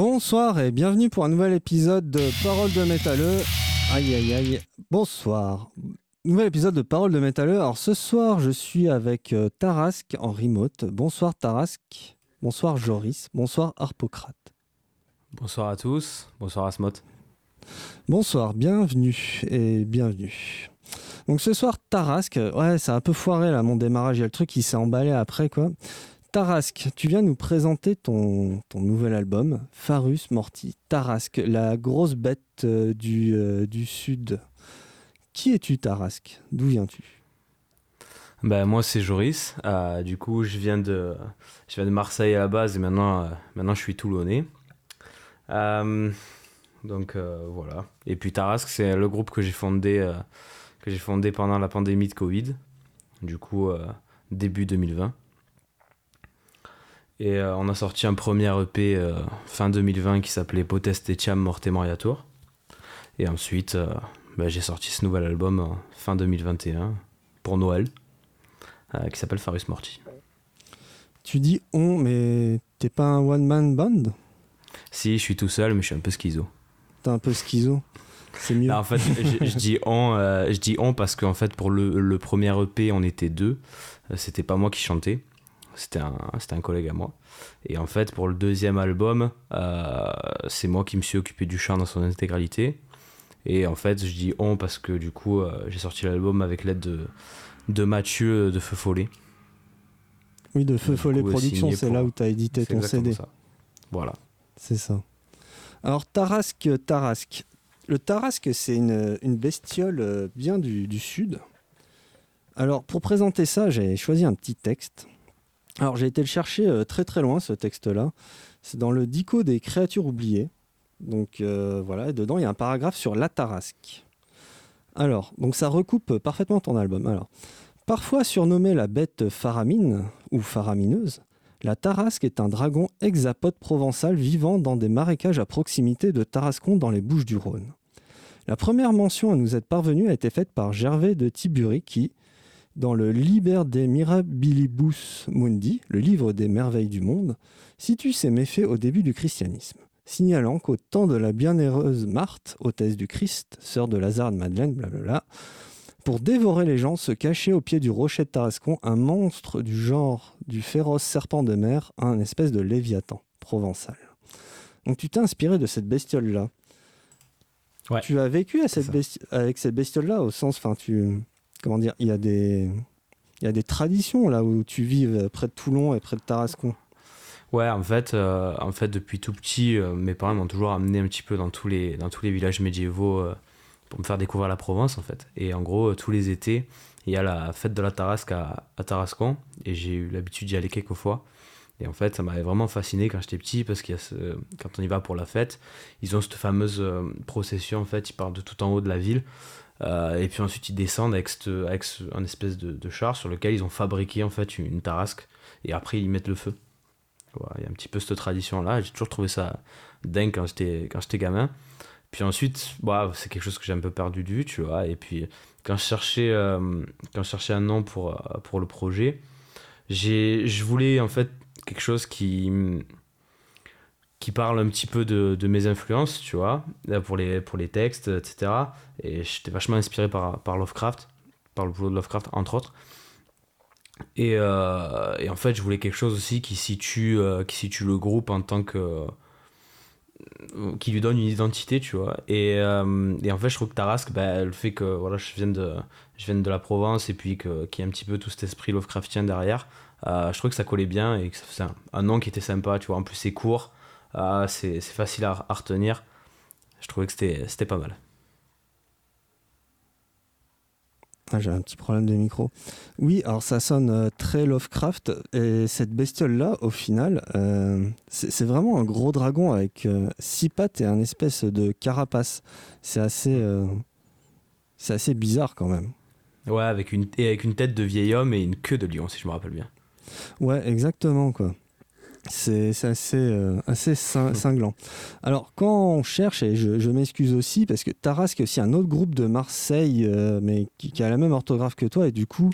Bonsoir et bienvenue pour un nouvel épisode de Parole de métalleux. Aïe aïe aïe. Bonsoir. Nouvel épisode de Parole de métalleux. Alors ce soir, je suis avec euh, Tarask en remote. Bonsoir Tarask. Bonsoir Joris. Bonsoir Harpocrate. Bonsoir à tous. Bonsoir Asmot. Bonsoir, bienvenue et bienvenue. Donc ce soir, Tarask, ouais, c'est un peu foiré là mon démarrage. Il y a le truc qui s'est emballé après quoi. Tarask, tu viens nous présenter ton, ton nouvel album, Farus Morti. Tarask, la grosse bête euh, du, euh, du Sud. Qui es-tu, Tarask D'où viens-tu? Ben, moi, c'est Joris. Euh, du coup, je viens, de, je viens de Marseille à la base et maintenant, maintenant je suis toulonnais. Donc voilà. Et puis Tarask, c'est le groupe que j'ai fondé, fondé pendant la pandémie de Covid. Du coup, début 2020. Et on a sorti un premier EP fin 2020 qui s'appelait Potest Etiam Morte Moriatur. Et ensuite, bah, j'ai sorti ce nouvel album fin 2021 pour Noël euh, qui s'appelle Farus Morti. Tu dis on, mais t'es pas un one-man band? Si, je suis tout seul, mais je suis un peu schizo. T'es un peu schizo C'est mieux. Là, en fait, je, je, dis on, euh, je dis on parce qu'en fait, pour le, le, premier EP, on était deux. Euh, c'était pas moi qui chantais. C'était un, un collègue à moi. Et en fait, pour le deuxième album, euh, c'est moi qui me suis occupé du chant dans son intégralité. Et en fait, je dis on parce que du coup, euh, j'ai sorti l'album avec l'aide de, de Mathieu de Feu Follet. Oui, de Feu Follet Productions, c'est là où tu as édité ton CD. Ça. Voilà. C'est ça. Alors, Tarasque, Tarasque. Le Tarasque, c'est une, une, bestiole euh, bien du, du, sud. Alors, pour présenter ça, j'ai choisi un petit texte. Alors, j'ai été le chercher euh, très très loin, ce texte-là. C'est dans le Dico des créatures oubliées. Donc euh, voilà, dedans il y a un paragraphe sur la tarasque. Alors, donc ça recoupe parfaitement ton album. Alors, parfois surnommée la bête faramine ou faramineuse, la tarasque est un dragon hexapode provençal vivant dans des marécages à proximité de Tarascon dans les Bouches du Rhône. La première mention à nous être parvenue a été faite par Gervais de Tibury qui, dans le Liber de Mirabilibus Mundi, le livre des merveilles du monde, situe ses méfaits au début du christianisme signalant qu'au temps de la bienheureuse Marthe, hôtesse du Christ, sœur de Lazare de Madeleine, blablabla, pour dévorer les gens se cachait au pied du rocher de Tarascon un monstre du genre du féroce serpent de mer, un espèce de léviathan provençal. Donc tu t'es inspiré de cette bestiole-là. Ouais, tu as vécu à cette besti avec cette bestiole-là au sens, enfin tu, comment dire, il y a des, il y a des traditions là où tu vives près de Toulon et près de Tarascon. Ouais, en fait, euh, en fait, depuis tout petit, euh, mes parents m'ont toujours amené un petit peu dans tous les, dans tous les villages médiévaux euh, pour me faire découvrir la Provence, en fait. Et en gros, tous les étés, il y a la fête de la Tarasque à, à Tarascon, et j'ai eu l'habitude d'y aller quelques fois. Et en fait, ça m'avait vraiment fasciné quand j'étais petit, parce ce, quand on y va pour la fête, ils ont cette fameuse procession, en fait, ils partent de tout en haut de la ville. Et puis ensuite, ils descendent avec, un espèce de, char sur lequel ils ont fabriqué, en fait, une, tarasque. Et après, ils mettent le feu. Il y a un petit peu cette tradition-là. J'ai toujours trouvé ça dingue quand j'étais, quand j'étais gamin. Puis ensuite, bah, c'est quelque chose que j'ai un peu perdu vue, tu vois. Et puis, quand je cherchais, euh, quand je un nom pour, euh, pour le projet, j'ai, je voulais en fait quelque chose qui, qui parle un petit peu de, mes influences, tu vois, pour les, pour les textes, etc. Et j'étais vachement inspiré par, par Lovecraft, par le boulot de Lovecraft, entre autres. Et, euh, et, en fait, je voulais quelque chose aussi qui situe, euh, qui situe le groupe en tant que. qui lui donne une identité, tu vois. Et, euh, et en fait, je trouve que Tarasque, bah, le fait que voilà, je, vienne de, je vienne de la Provence et puis qu'il y ait un petit peu tout cet esprit Lovecraftien derrière, je trouve que ça collait bien et que c'est un, nom qui était sympa, tu vois. En plus, c'est court, c'est facile à, à retenir. Je trouvais que c'était pas mal. Ah, J'ai un petit problème de micro. Oui, alors ça sonne euh, très Lovecraft. Et cette bestiole-là, au final, euh, c'est vraiment un gros dragon avec euh, six pattes et un espèce de carapace. C'est assez, euh, c'est assez bizarre quand même. Ouais, avec une, et avec une tête de vieil homme et une queue de lion, si je me rappelle bien. Ouais, exactement, quoi. C'est assez, euh, assez cinglant. Alors, quand on cherche, et je, m'excuse aussi, parce que Tarasque, aussi un autre groupe de Marseille, euh, mais qui, a la même orthographe que toi, et du coup,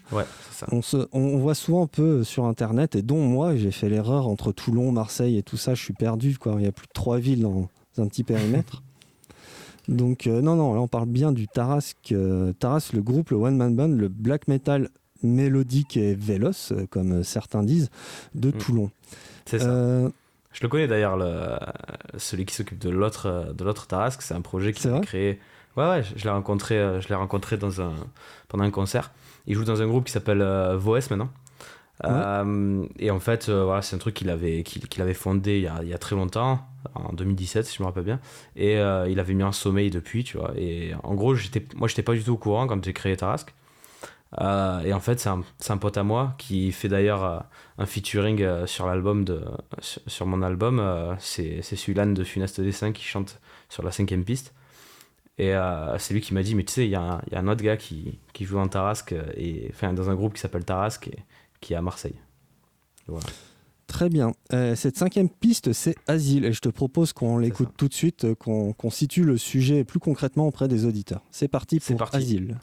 On, se, on, voit souvent un peu sur Internet, et dont moi, j'ai fait l'erreur entre Toulon, Marseille et tout ça, je suis perdu, quoi. Il y a plus de trois villes dans un petit périmètre. Donc, euh, non, non, là, on parle bien du Tarasque. Tarasque, le groupe, le One Man Band, le black metal mélodique et véloce, comme certains disent, de mm. Toulon. C'est ça. Euh, je le connais d'ailleurs, celui qui s'occupe de l'autre de l'autre Tarasque. C'est un projet qui a créé. Ouais, ouais, je l'ai rencontré, euh, je l'ai rencontré dans un, pendant un concert. Il joue dans un groupe qui s'appelle euh, Voes maintenant. et en fait, voilà, c'est un truc qu'il avait, qu'il, avait fondé il y, a, il y, a, très longtemps, en 2017, si je me rappelle bien. Et il avait mis en sommeil depuis, tu vois. Et en gros, j'étais, moi, j'étais pas du tout au courant quand j'ai créé Tarasque. Euh, et en fait, c'est un, un, pote à moi qui fait d'ailleurs euh, un featuring euh, sur l'album de sur, mon album. c'est celui-là de Funeste Dessin qui chante sur la cinquième piste. Et c'est lui qui m'a dit, mais tu sais, il y, y, a un autre gars qui, qui joue en Tarasque, et, enfin, dans un groupe qui s'appelle Tarasque, et, qui est à Marseille. Voilà. Très bien. cette cinquième piste, c'est Asile. Et je te propose qu'on l'écoute tout de suite, qu'on situe le sujet plus concrètement auprès des auditeurs. C'est parti pour parti. Asile.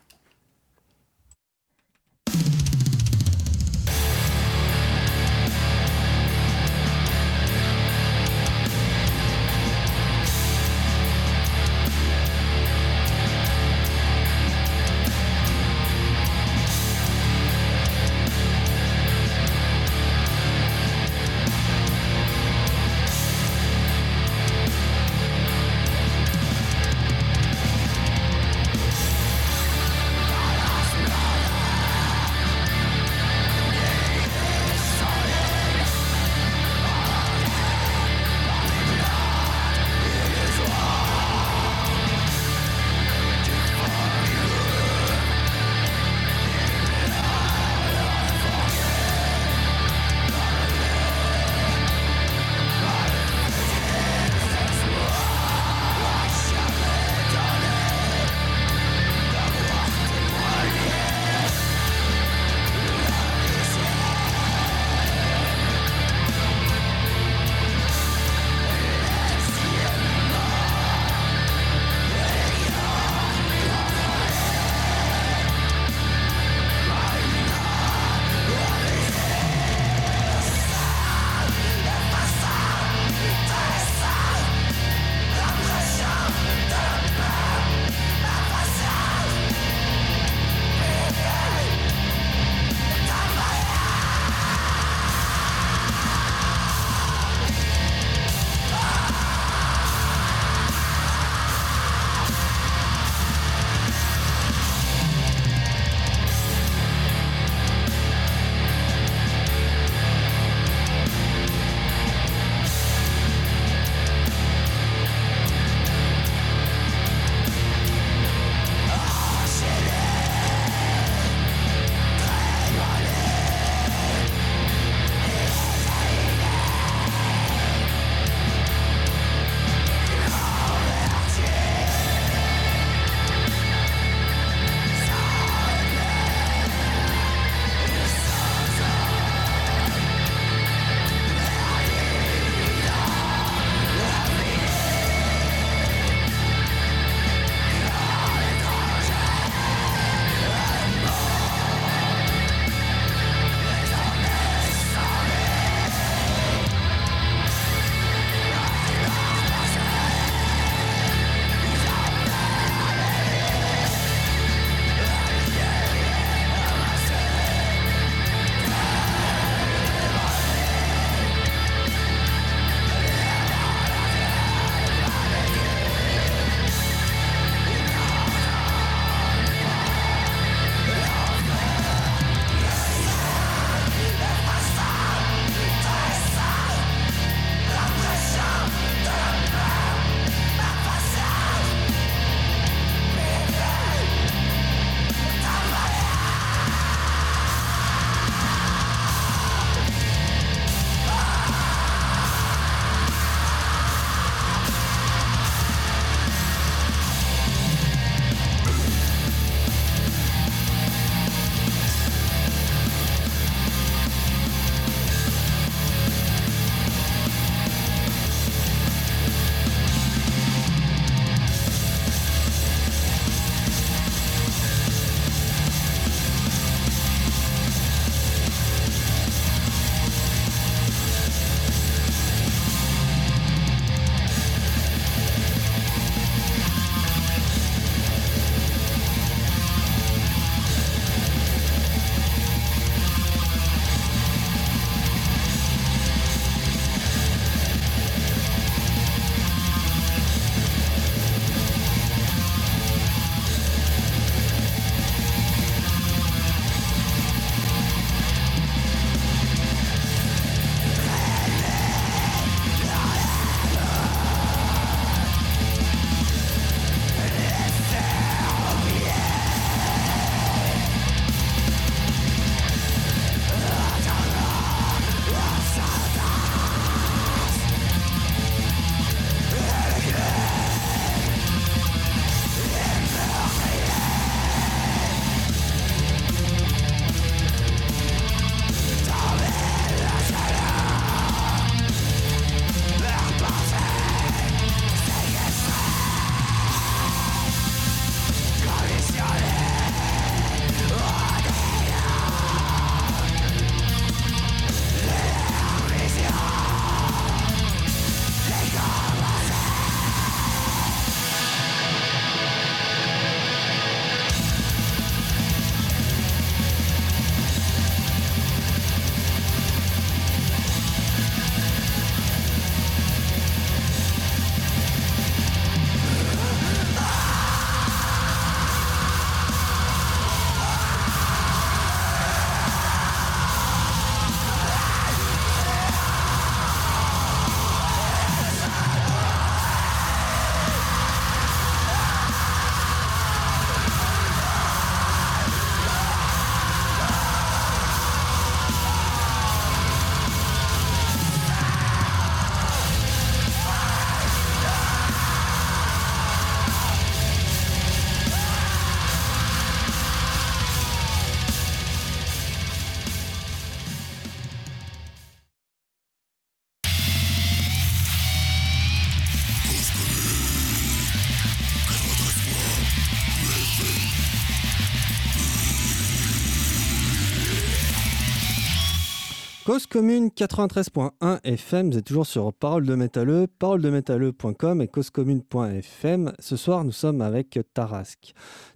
Cause commune 93.1 FM, vous êtes toujours sur Parole de Métalleux, paroledemétalleux.com et causecommune.fm. Ce soir, nous sommes avec Tarasque.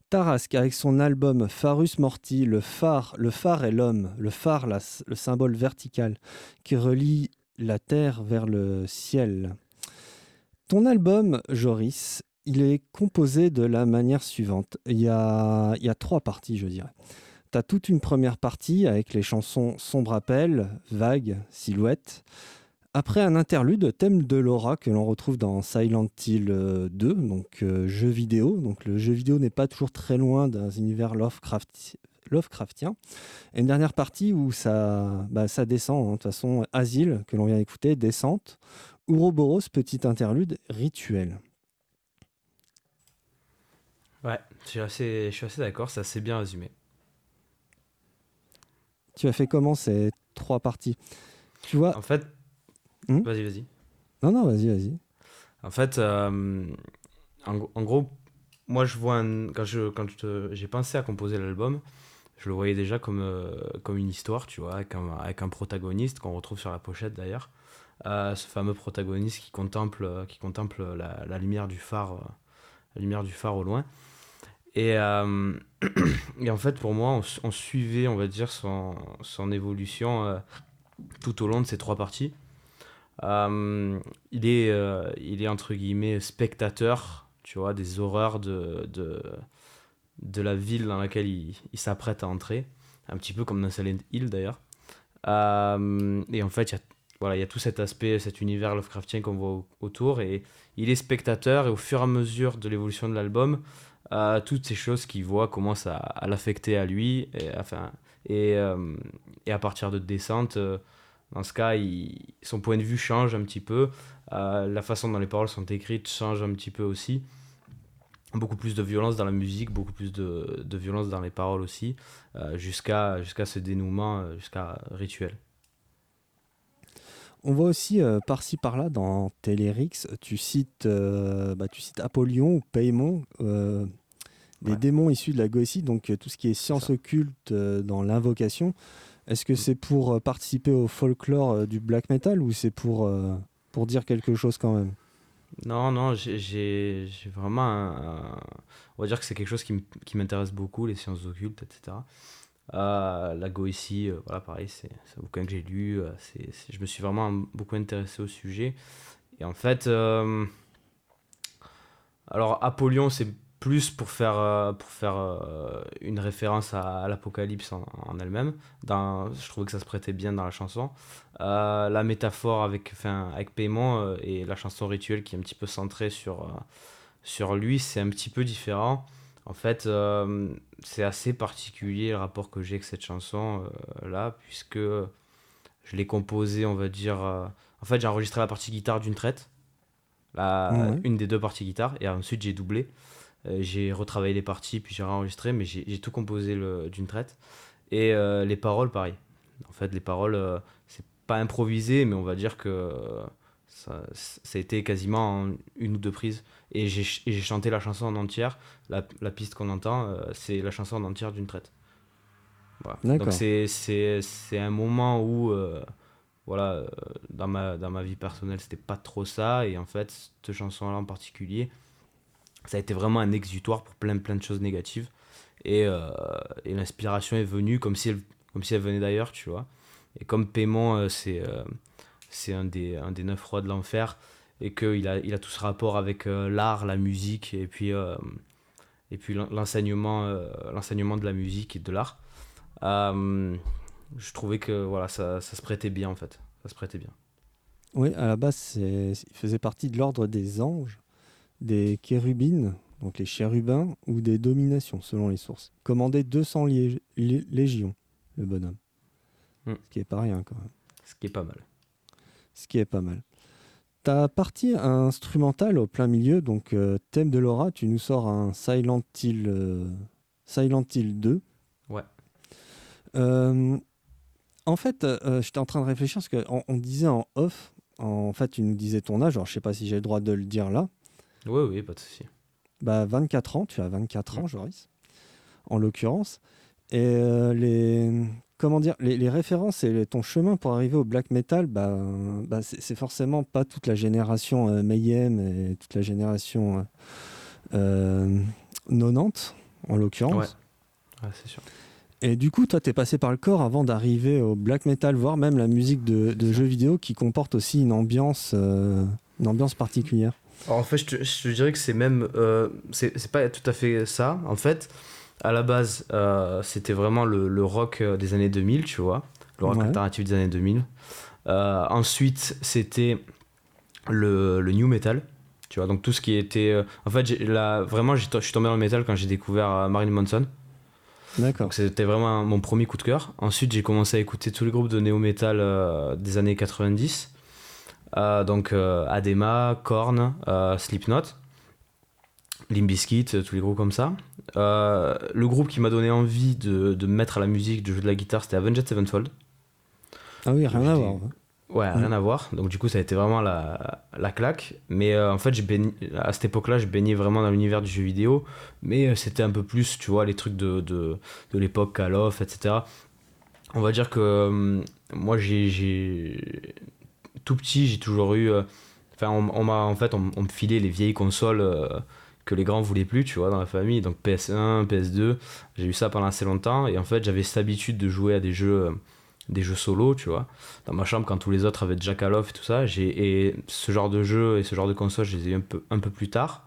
Tarasque, avec son album Farus Morti, le phare, le phare est l'homme, le phare, le symbole vertical qui relie la terre vers le ciel. Ton album, Joris, il est composé de la manière suivante. Il y a trois parties, je dirais tu toute une première partie avec les chansons Sombre Appel, Vague, Silhouette. Après un interlude, thème de Laura que l'on retrouve dans Silent Hill 2, euh, donc euh, jeu vidéo. Donc le jeu vidéo n'est pas toujours très loin d'un univers Lovecraftien. Et une dernière partie où ça, bah, ça descend, hein. de toute façon, Asile, que l'on vient d'écouter, descente. Ouroboros, petit interlude, rituel. Ouais, je suis assez, assez d'accord, c'est assez bien résumé. Tu as fait comment ces trois parties? Tu vois En fait, hmm? vas-y, vas-y. Non, non, vas-y, vas-y. En fait, euh, en, gros, moi, je vois quand je quand j'ai pensé à composer l'album, je le voyais déjà comme euh, comme une histoire, tu vois, avec un, avec un protagoniste qu'on retrouve sur la pochette d'ailleurs. Euh, ce fameux protagoniste qui contemple qui contemple la, la lumière du phare, la lumière du phare au loin. Et, euh, et, en fait, pour moi, on, suivait, on va dire, son, évolution euh, tout au long de ces trois parties. Euh, il, est, il est, entre guillemets, spectateur, tu vois, des horreurs de, de, la ville dans laquelle il, s'apprête à entrer. Un petit peu comme dans Silent Hill, d'ailleurs. et en fait, voilà, il y a tout cet aspect, cet univers Lovecraftien qu'on voit autour, et il est spectateur, et au fur et à mesure de l'évolution de l'album, toutes ces choses qu'il voit commencent à, l'affecter à lui. Et, euh, à partir de descente, euh, dans ce cas, son point de vue change un petit peu. Euh, la façon dont les paroles sont écrites change un petit peu aussi. Beaucoup plus de violence dans la musique, beaucoup plus de, de violence dans les paroles aussi, jusqu'à jusqu'à ce dénouement, jusqu'à rituel. On voit aussi par-ci par-là dans Télérix, tu cites, bah, tu cites Apollyon ou Paymon, des démons issus de la Goétie, donc tout ce qui est science occulte dans l'invocation. Est-ce que mm. c'est pour participer au folklore du black metal ou c'est pour, pour dire quelque chose quand même? Non, non, j'ai vraiment On va dire que c'est quelque chose qui m'intéresse beaucoup, les sciences occultes, etc. Euh, la Goétie, euh, voilà, pareil, c'est un bouquin que j'ai lu. Euh, c'est je me suis vraiment beaucoup intéressé au sujet. Et en fait, alors Apollyon, c'est plus pour faire, pour faire une référence à, l'Apocalypse en, elle-même. Je trouvais que ça se prêtait bien dans la chanson. la métaphore avec, enfin, avec Paiement et la chanson rituelle qui est un petit peu centrée sur, sur lui, c'est un petit peu différent. En fait, euh, c'est assez particulier le rapport que j'ai avec cette chanson euh, là, puisque je l'ai composée, on va dire. Euh, en fait, j'ai enregistré la partie guitare d'une traite, la, une des deux parties guitare, et ensuite j'ai doublé. j'ai retravaillé les parties, puis j'ai enregistré, mais j'ai tout composé d'une traite. Et les paroles, pareil. En fait, les paroles, c'est pas improvisé, mais on va dire que ça, ça a été quasiment une ou deux prises. Et j'ai chanté la chanson en entière. La, piste qu'on entend, euh, c'est la chanson en entière d'une traite. Voilà. Donc c'est un moment où, euh, voilà, euh, dans, ma, dans ma vie personnelle, c'était pas trop ça. Et en fait, cette chanson-là en particulier, ça a été vraiment un exutoire pour plein, plein de choses négatives. Et, et l'inspiration est venue comme si elle, comme si elle venait d'ailleurs, tu vois. Et comme paiement, c'est c'est un des, un des neuf rois de l'enfer et qu'il a, il a tout ce rapport avec euh, l'art, la musique et puis, euh, et puis l'enseignement, euh, l'enseignement de la musique et de l'art. je trouvais que voilà, ça, ça, se prêtait bien en fait. Ça se prêtait bien. Oui, à la base, il faisait partie de l'ordre des anges, des chérubines, donc les chérubins, ou des dominations, selon les sources. Commandait 200 légions, le bonhomme. Hmm. Ce qui est pas rien quand même. Ce qui est pas mal. Ce qui est pas mal. Ta partie instrumentale au plein milieu, donc euh, thème de Laura, tu nous sors un Silent Hill, euh, Silent Hill 2. Ouais. Euh, en fait, j'étais en train de réfléchir parce qu'on on disait en off, en fait, tu nous disais ton âge, alors je sais pas si j'ai le droit de le dire là. Oui, oui, pas de souci. Bah, 24 ans, tu as 24 ans, Joris, en l'occurrence. Et les... comment dire, les, références et ton chemin pour arriver au black metal, bah, bah c'est forcément pas toute la génération euh, Mayhem et toute la génération euh, 90, en l'occurrence. Ouais, c'est sûr. Et du coup, toi, tu es passé par le corps avant d'arriver au black metal, voire même la musique de, jeux vidéo qui comporte aussi une ambiance, euh, une ambiance particulière. en fait, je te, dirais que c'est même. Euh, c'est pas tout à fait ça. En fait, à la base, euh, c'était vraiment le, rock des années 2000, tu vois. Le rock alternatif des années 2000. ensuite, c'était le, le new metal. Tu vois, donc tout ce qui était. en fait, là, vraiment, je suis tombé dans le metal quand j'ai découvert Marilyn Manson. D'accord. C'était vraiment mon premier coup de cœur. Ensuite, j'ai commencé à écouter tous les groupes de néo-metal euh, des années 90. Euh, donc euh, Adema, Korn, Slipknot, Limbiskit, tous les groupes comme ça. le groupe qui m'a donné envie de, de mettre à la musique, de jouer de la guitare, c'était Avenged Sevenfold. Ah oui, rien à voir. Ouais, rien à voir. Donc du coup, ça a été vraiment la, la claque. Mais euh, en fait, à cette époque-là, je baignais vraiment dans l'univers du jeu vidéo. Mais euh, c'était un peu plus, tu vois, les trucs de, de, de l'époque, Call of, etc. On va dire que euh, moi, j'ai... Tout petit, j'ai toujours eu... Enfin, on, m'a en fait, on, me filait les vieilles consoles que les grands voulaient plus, tu vois, dans la famille. Donc PS1, PS2, j'ai eu ça pendant assez longtemps. Et en fait, j'avais cette habitude de jouer à des jeux des jeux solo, tu vois. Dans ma chambre, quand tous les autres avaient déjà et tout ça, j'ai, et ce genre de jeu et ce genre de console, je les ai eu un peu, un peu plus tard.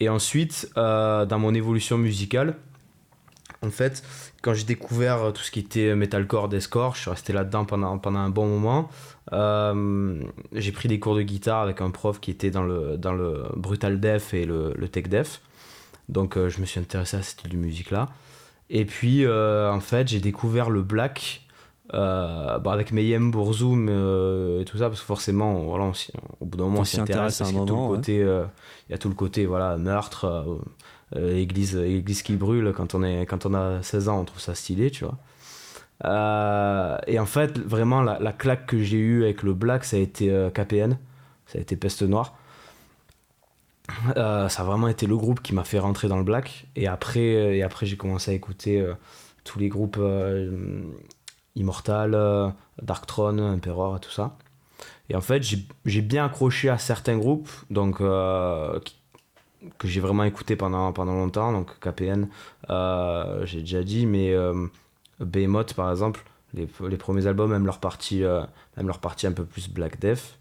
Et ensuite, euh, dans mon évolution musicale, en fait, quand j'ai découvert tout ce qui était metalcore, deathcore, je suis resté là-dedans pendant, pendant un bon moment. Euh, j'ai pris des cours de guitare avec un prof qui était dans le, dans le brutal def et le, le tech def. Donc euh, je me suis intéressé à ce style de musique-là. Et puis, en fait, j'ai découvert le black euh, bah avec Mayhem, Bourzoum euh, et tout ça, parce que forcément, voilà, au bout d'un moment, on s'y intéresse. Parce qu'il y a tout le côté, euh, il y a tout le côté, voilà, meurtre, église, église qui brûle. Quand on est, quand on a 16 ans, on trouve ça stylé, tu vois. et en fait, vraiment, la, la claque que j'ai eue avec le Black, ça a été KPN, ça a été Peste Noire. ça a vraiment été le groupe qui m'a fait rentrer dans le Black. Et après, et après j'ai commencé à écouter tous les groupes Immortal, euh, Darktron, Emperor et tout ça. Et en fait, j'ai bien accroché à certains groupes, donc euh, que j'ai vraiment écouté pendant, pendant longtemps, donc KPN, euh, j'ai déjà dit, mais Behemoth par exemple, les, les, premiers albums, même leur partie, même leur partie un peu plus Black Death.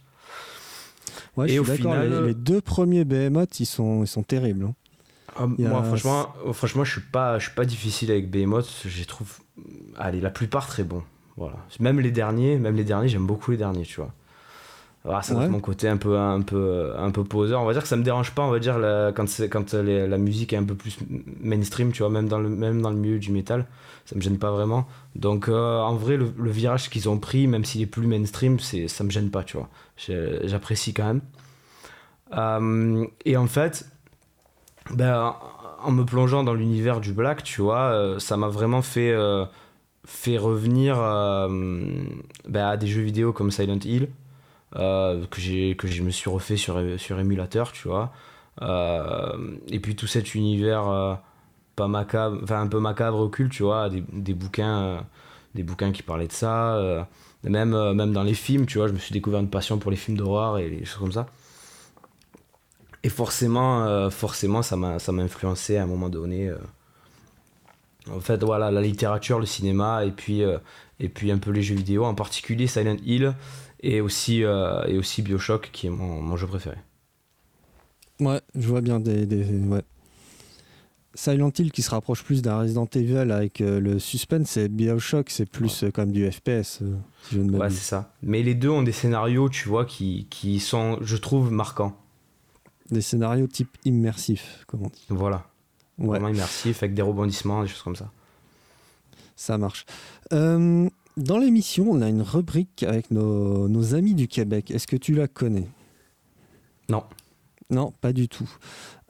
Ouais, et au final, les, deux premiers Behemoth, ils sont, ils sont terribles. Hein. Ah, moi, franchement, franchement, je suis pas, je suis pas difficile avec Behemoth. Je trouve, allez, la plupart très bons. Voilà. Même les derniers, même les derniers, j'aime beaucoup les derniers, tu vois. Ah, ça mon côté un peu, un peu, un peu poseur. On va dire que ça me dérange pas. On va dire quand, quand la musique est un peu plus mainstream, tu vois, même dans le, même dans le milieu du métal, ça me gêne pas vraiment. Donc, euh, en vrai, le, virage qu'ils ont pris, même s'il est plus mainstream, c'est, ça me gêne pas, tu vois. J'apprécie quand même. Euh, et en fait, ben, en me plongeant dans l'univers du black, tu vois, euh, ça m'a vraiment fait, euh, fait revenir ben, à des jeux vidéo comme Silent Hill, que, j'ai, que je me suis refait sur, sur émulateur, tu vois. et puis tout cet univers pas macabre, un peu macabre occulte, tu vois, des, des bouquins, des bouquins qui parlaient de ça. même, même dans les films, tu vois, je me suis découvert une passion pour les films d'horreur et les choses comme ça. Et forcément, euh, forcément ça m'a influencé à un moment donné. Euh. En fait, voilà, la littérature, le cinéma, et puis, euh, et puis un peu les jeux vidéo, en particulier Silent Hill, et aussi, et aussi Bioshock, qui est mon, mon, jeu préféré. Ouais, je vois bien des... des ouais. Silent Hill qui se rapproche plus d'un Resident Evil avec le suspense, et Bioshock, c'est plus comme du FPS, si je ne Ouais, c'est ça. Mais les deux ont des scénarios, tu vois, qui, qui sont, je trouve, marquants. Des scénarios type immersif, comment on dit. Voilà. Vraiment immersif, avec des rebondissements, des choses comme ça. Ça marche. Euh, dans l'émission, on a une rubrique avec nos, amis du Québec. Est-ce que tu la connais? Non. Non, pas du tout.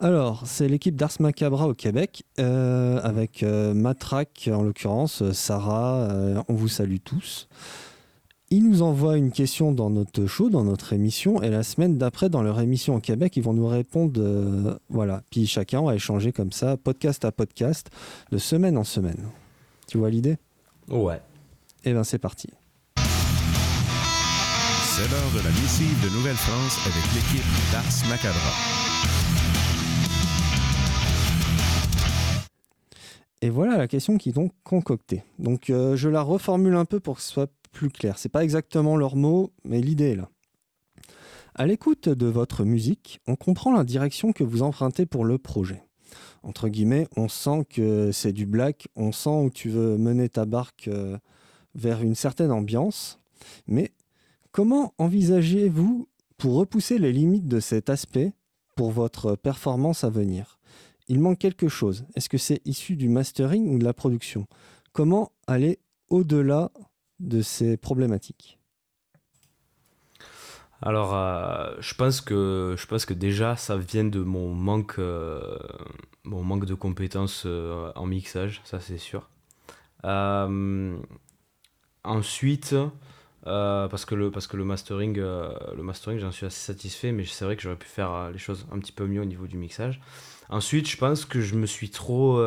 Alors, c'est l'équipe d'Ars Macabra au Québec, euh, avec euh, Matraque en l'occurrence, Sarah, on vous salue tous. Ils nous envoient une question dans notre show, dans notre émission, et la semaine d'après, dans leur émission au Québec, ils vont nous répondre. Euh, voilà. Puis chacun va échanger comme ça, podcast à podcast, de semaine en semaine. Tu vois l'idée? Ouais. Et eh bien c'est parti. C'est l'heure de la missive de Nouvelle-France avec l'équipe d'Ars Macabra. Et voilà la question qu'ils ont concoctée. Donc euh, je la reformule un peu pour que ce soit plus clair. C'est pas exactement leurs mots, mais l'idée est là. À l'écoute de votre musique, on comprend la direction que vous empruntez pour le projet. Entre guillemets, on sent que c'est du black, on sent où tu veux mener ta barque euh, vers une certaine ambiance. Mais comment envisagez-vous pour repousser les limites de cet aspect pour votre performance à venir? Il manque quelque chose. Est-ce que c'est issu du mastering ou de la production? Comment aller au-delà de ces problématiques? Alors, euh, je pense que je pense que déjà ça vient de mon manque, euh, mon manque de compétences euh, en mixage, ça c'est sûr. Ensuite, parce que le parce que le mastering, le mastering, j'en suis assez satisfait, mais c'est vrai que j'aurais pu faire les choses un petit peu mieux au niveau du mixage. Ensuite, je pense que je me suis trop,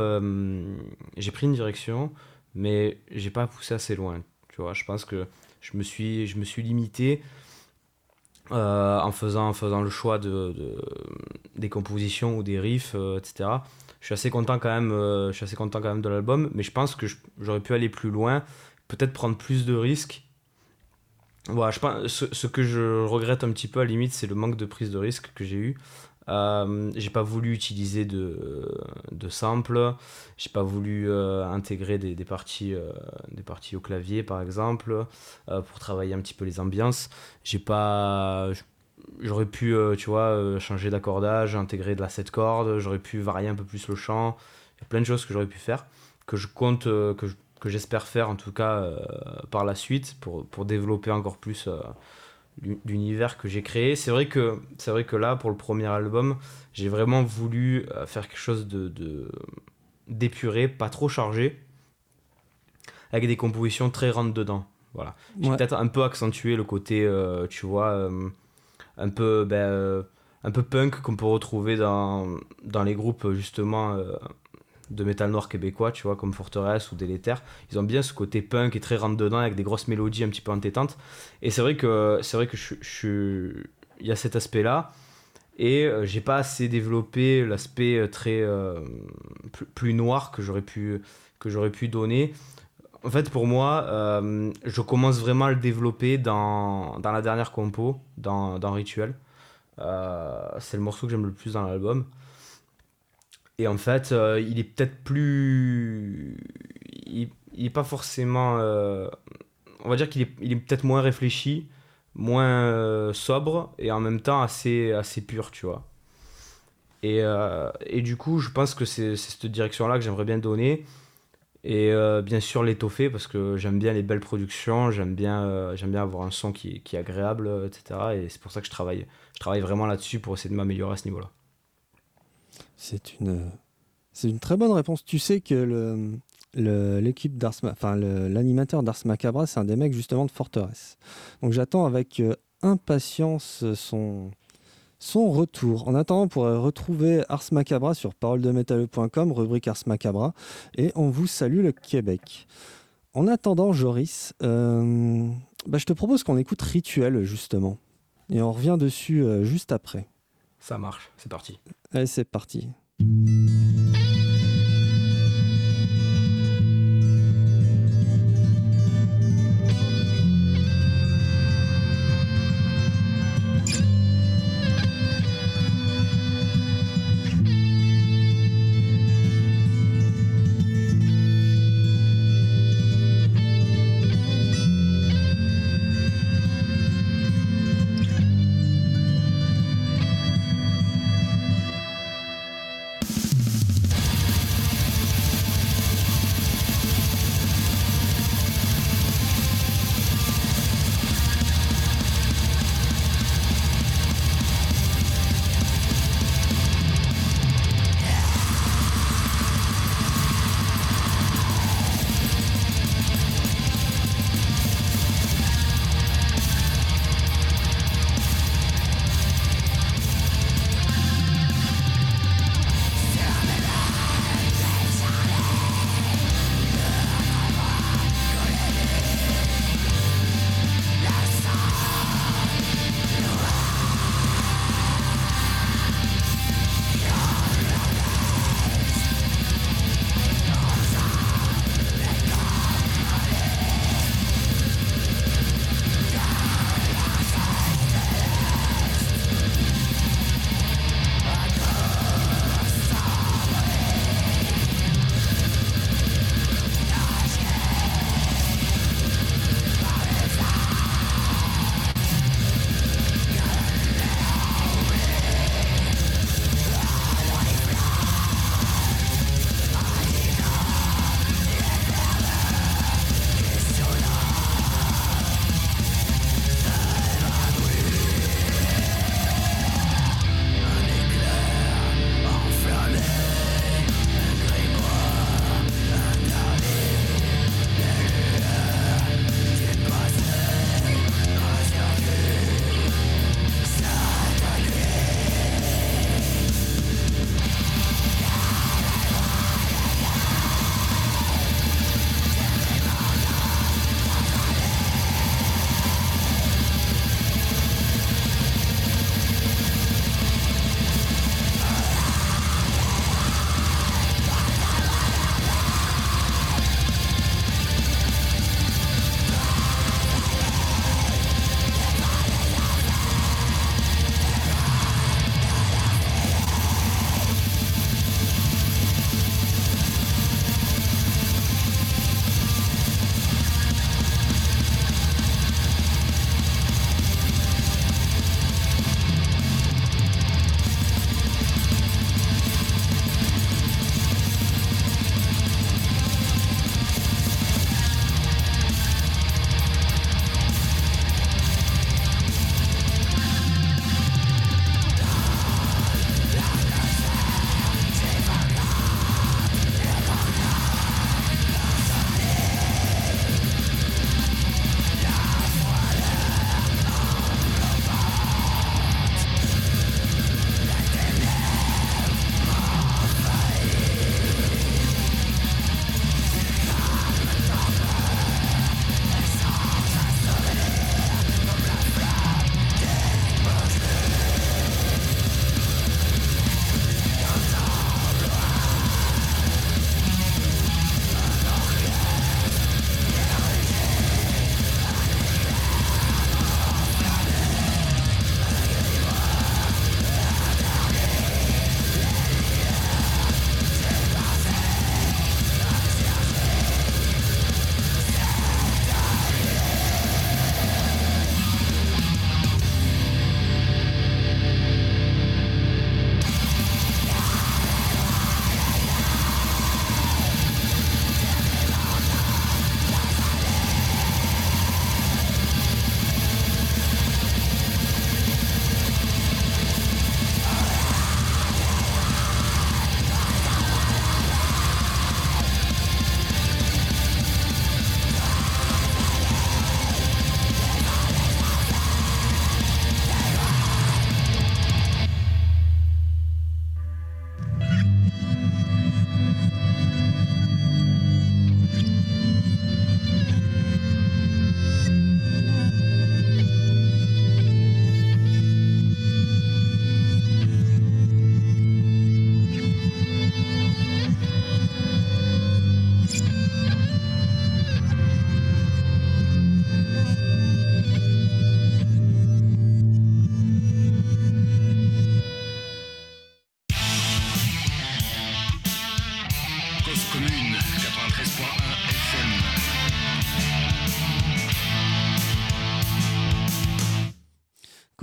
j'ai pris une direction, mais j'ai pas poussé assez loin. Tu vois, je pense que je me suis je me suis limité euh, en, faisant, en faisant le choix de, des compositions ou des riffs, euh, etc. Je suis assez content quand même, euh, je suis assez content quand même de l'album, mais je pense que j'aurais pu aller plus loin, peut-être prendre plus de risques. Voilà, je pense, ce, que je regrette un petit peu à la limite, c'est le manque de prise de risque que j'ai eu. Euh, j'ai pas voulu utiliser de, de samples, j'ai pas voulu euh, intégrer des, des parties, euh, des parties au clavier par exemple, pour travailler un petit peu les ambiances. J'ai pas. J'aurais pu, tu vois, changer d'accordage, intégrer de la 7 cordes, j'aurais pu varier un peu plus le chant. Il y a plein de choses que j'aurais pu faire, que je compte, que, que j'espère faire en tout cas par la suite pour, pour développer encore plus l'univers que j'ai créé. C'est vrai que c'est vrai que là pour le premier album, j'ai vraiment voulu euh, faire quelque chose de d'épuré, pas trop chargé, avec des compositions très rentre dedans. Voilà. J'ai peut-être un peu accentué le côté, euh, tu vois, euh, un peu ben, un peu punk qu'on peut retrouver dans, dans les groupes justement de métal noir québécois, tu vois, comme Forteresse ou Délétère. Ils ont bien ce côté punk et très rentre-dedans avec des grosses mélodies un petit peu entêtantes. Et c'est vrai que c'est vrai que je, je, il y a cet aspect-là. Et euh, j'ai pas assez développé l'aspect euh, très euh, plus, noir que j'aurais pu que j'aurais pu donner. En fait, pour moi, je commence vraiment à le développer dans, dans la dernière compo, dans, dans Rituel. c'est le morceau que j'aime le plus dans l'album. Et en fait, euh, il est peut-être plus. Il, n'est est pas forcément. Euh, on va dire qu'il est, il est peut-être moins réfléchi, moins euh, sobre et en même temps assez, assez pur, tu vois. Et, et du coup, je pense que c'est cette direction-là que j'aimerais bien donner. Et bien sûr, l'étoffer parce que j'aime bien les belles productions, j'aime bien, j'aime bien avoir un son qui, qui est agréable, etc. Et c'est pour ça que je travaille, je travaille vraiment là-dessus pour essayer de m'améliorer à ce niveau-là. C'est une, c'est très bonne réponse. Tu sais que l'équipe enfin l'animateur d'Ars Macabra, c'est un des mecs justement de Forteresse. Donc j'attends avec euh, impatience son, retour. En attendant, on pourrait retrouver Ars Macabra sur paroledemétal.com, rubrique Ars Macabra, et on vous salue le Québec. En attendant, Joris, euh, bah, je te propose qu'on écoute Rituel justement, et on revient dessus euh, juste après. Ça marche, c'est parti. Allez, c'est parti.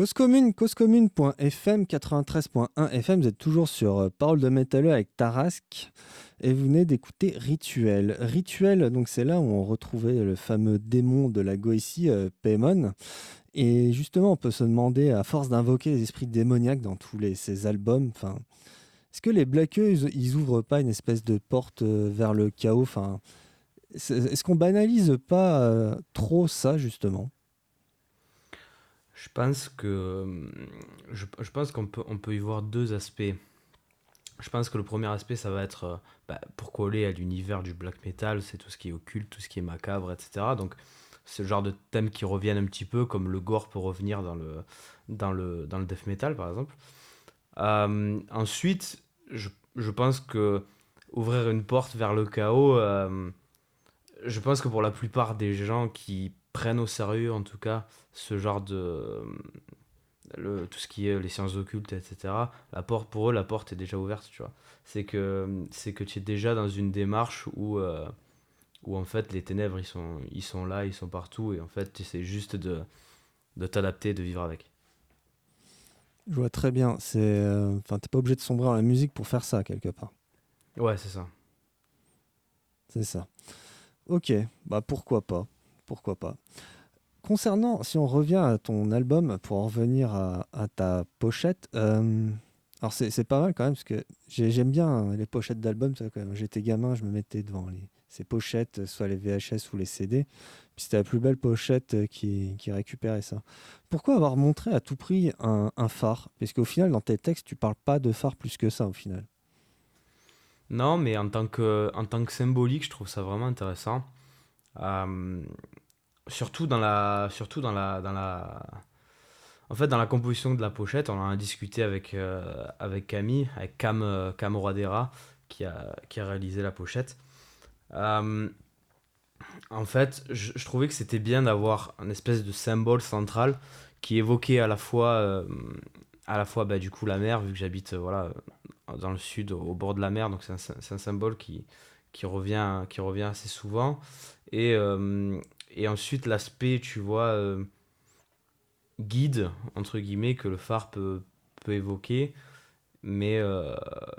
Cause commune, causecommune.fm 93.1 FM, vous êtes toujours sur euh, Parole de métalleux avec Tarasque et vous venez d'écouter Rituel. Rituel, donc c'est là où on retrouvait le fameux démon de la Goétie, euh. Et justement, on peut se demander, à force d'invoquer les esprits démoniaques dans tous ces albums, enfin, est-ce que les Blackeux, ils, ils ouvrent pas une espèce de porte euh, vers le chaos? Enfin, Est-ce qu'on banalise pas euh, trop ça, justement? Je pense que hum, je, je pense qu'on peut on peut y voir deux aspects. Je pense que le premier aspect, ça va être euh, bah, pour coller à l'univers du black metal, c'est tout ce qui est occulte, tout ce qui est macabre, etc. Donc le genre de thèmes qui reviennent un petit peu, comme le gore peut revenir dans le, dans le, dans le death metal, par exemple. Euh, ensuite, je, je pense que ouvrir une porte vers le chaos, euh, je pense que pour la plupart des gens qui prennent au sérieux, en tout cas, ce genre de. Le, tout ce qui est les sciences occultes, etc. La porte, pour eux, la porte est déjà ouverte, tu vois. C'est que, c'est que tu es déjà dans une démarche où, euh, où en fait, les ténèbres, ils sont, ils sont là, ils sont partout, et en fait, tu essaies juste de, de t'adapter, de vivre avec. Je vois très bien. C'est, euh, enfin, t'es pas obligé de sombrer dans la musique pour faire ça quelque part. Ouais, c'est ça. C'est ça. Ok, bah pourquoi pas, pourquoi pas. Concernant, si on revient à ton album pour en revenir à, ta pochette, euh, alors c'est, pas mal quand même parce que j'ai- j'aime bien les pochettes d'albums. Quand j'étais gamin, je me mettais devant ces pochettes, soit les VHS ou les CD. Puis c'était la plus belle pochette qui, récupérait ça. Pourquoi avoir montré à tout prix un, un phare? Parce qu'au final, dans tes textes, tu parles pas de phare plus que ça au final. Non, mais en tant que, en tant que symbolique, je trouve ça vraiment intéressant. Euh, surtout dans la, surtout dans la, dans la, en fait, dans la composition de la pochette, on en a discuté avec, euh, avec Camille, avec Cam, euh, Cam Oradera, qui a, qui a réalisé la pochette. Euh, en fait, je, trouvais que c'était bien d'avoir un espèce de symbole central qui évoquait à la fois, à la fois bah, du coup la mer, vu que j'habite voilà, dans le sud, au bord de la mer, donc c'est un, un symbole qui, qui, revient, qui revient assez souvent. Et, euh, et ensuite, l'aspect, tu vois, euh, guide, entre guillemets, que le phare peut, peut évoquer, mais, euh,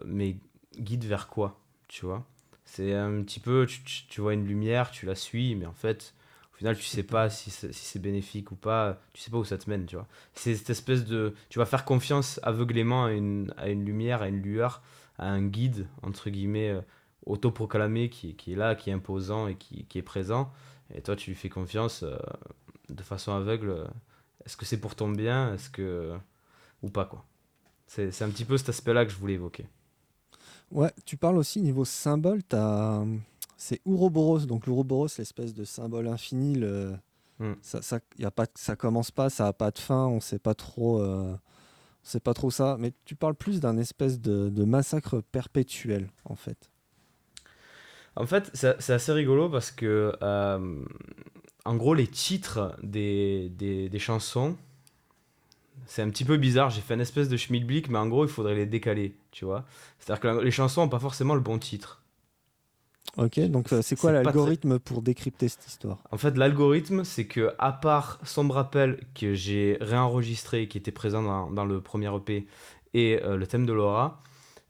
mais guide vers quoi, tu vois? C'est un petit peu, tu, tu, vois une lumière, tu la suis, mais en fait, au final, tu sais pas si c'est bénéfique ou pas, tu sais pas où ça te mène, tu vois? C'est cette espèce de... Tu vas faire confiance aveuglément à une, à une lumière, à une lueur, à un guide, entre guillemets, autoproclamé qui, qui est là, qui est imposant et qui, qui est présent. Et toi, tu lui fais confiance euh, de façon aveugle. Est-ce que c'est pour ton bien? Est-ce que... Ou pas, quoi? C'est c'est un petit peu cet aspect-là que je voulais évoquer. Ouais, tu parles aussi niveau symbole, c'est Ouroboros, donc l'Ouroboros, l'espèce de symbole infini, le... Hmm. ça, ça, y a pas, ça commence pas, ça a pas de fin, on sait pas trop, euh, on sait pas trop ça, mais tu parles plus d'un espèce de, de massacre perpétuel, en fait. En fait, c'est assez rigolo parce que, euh, en gros, les titres des, des, des chansons, c'est un petit peu bizarre. J'ai fait une espèce de schmilblick, mais en gros, il faudrait les décaler, tu vois. C'est-à-dire que la- les chansons n'ont pas forcément le bon titre. Ok, donc euh, c'est quoi l'algorithme pour décrypter cette histoire? En fait, l'algorithme, c'est que, à part Sombre Rappel, que j'ai réenregistré, qui était présent dans, dans le premier EP, et euh, le thème de Laura,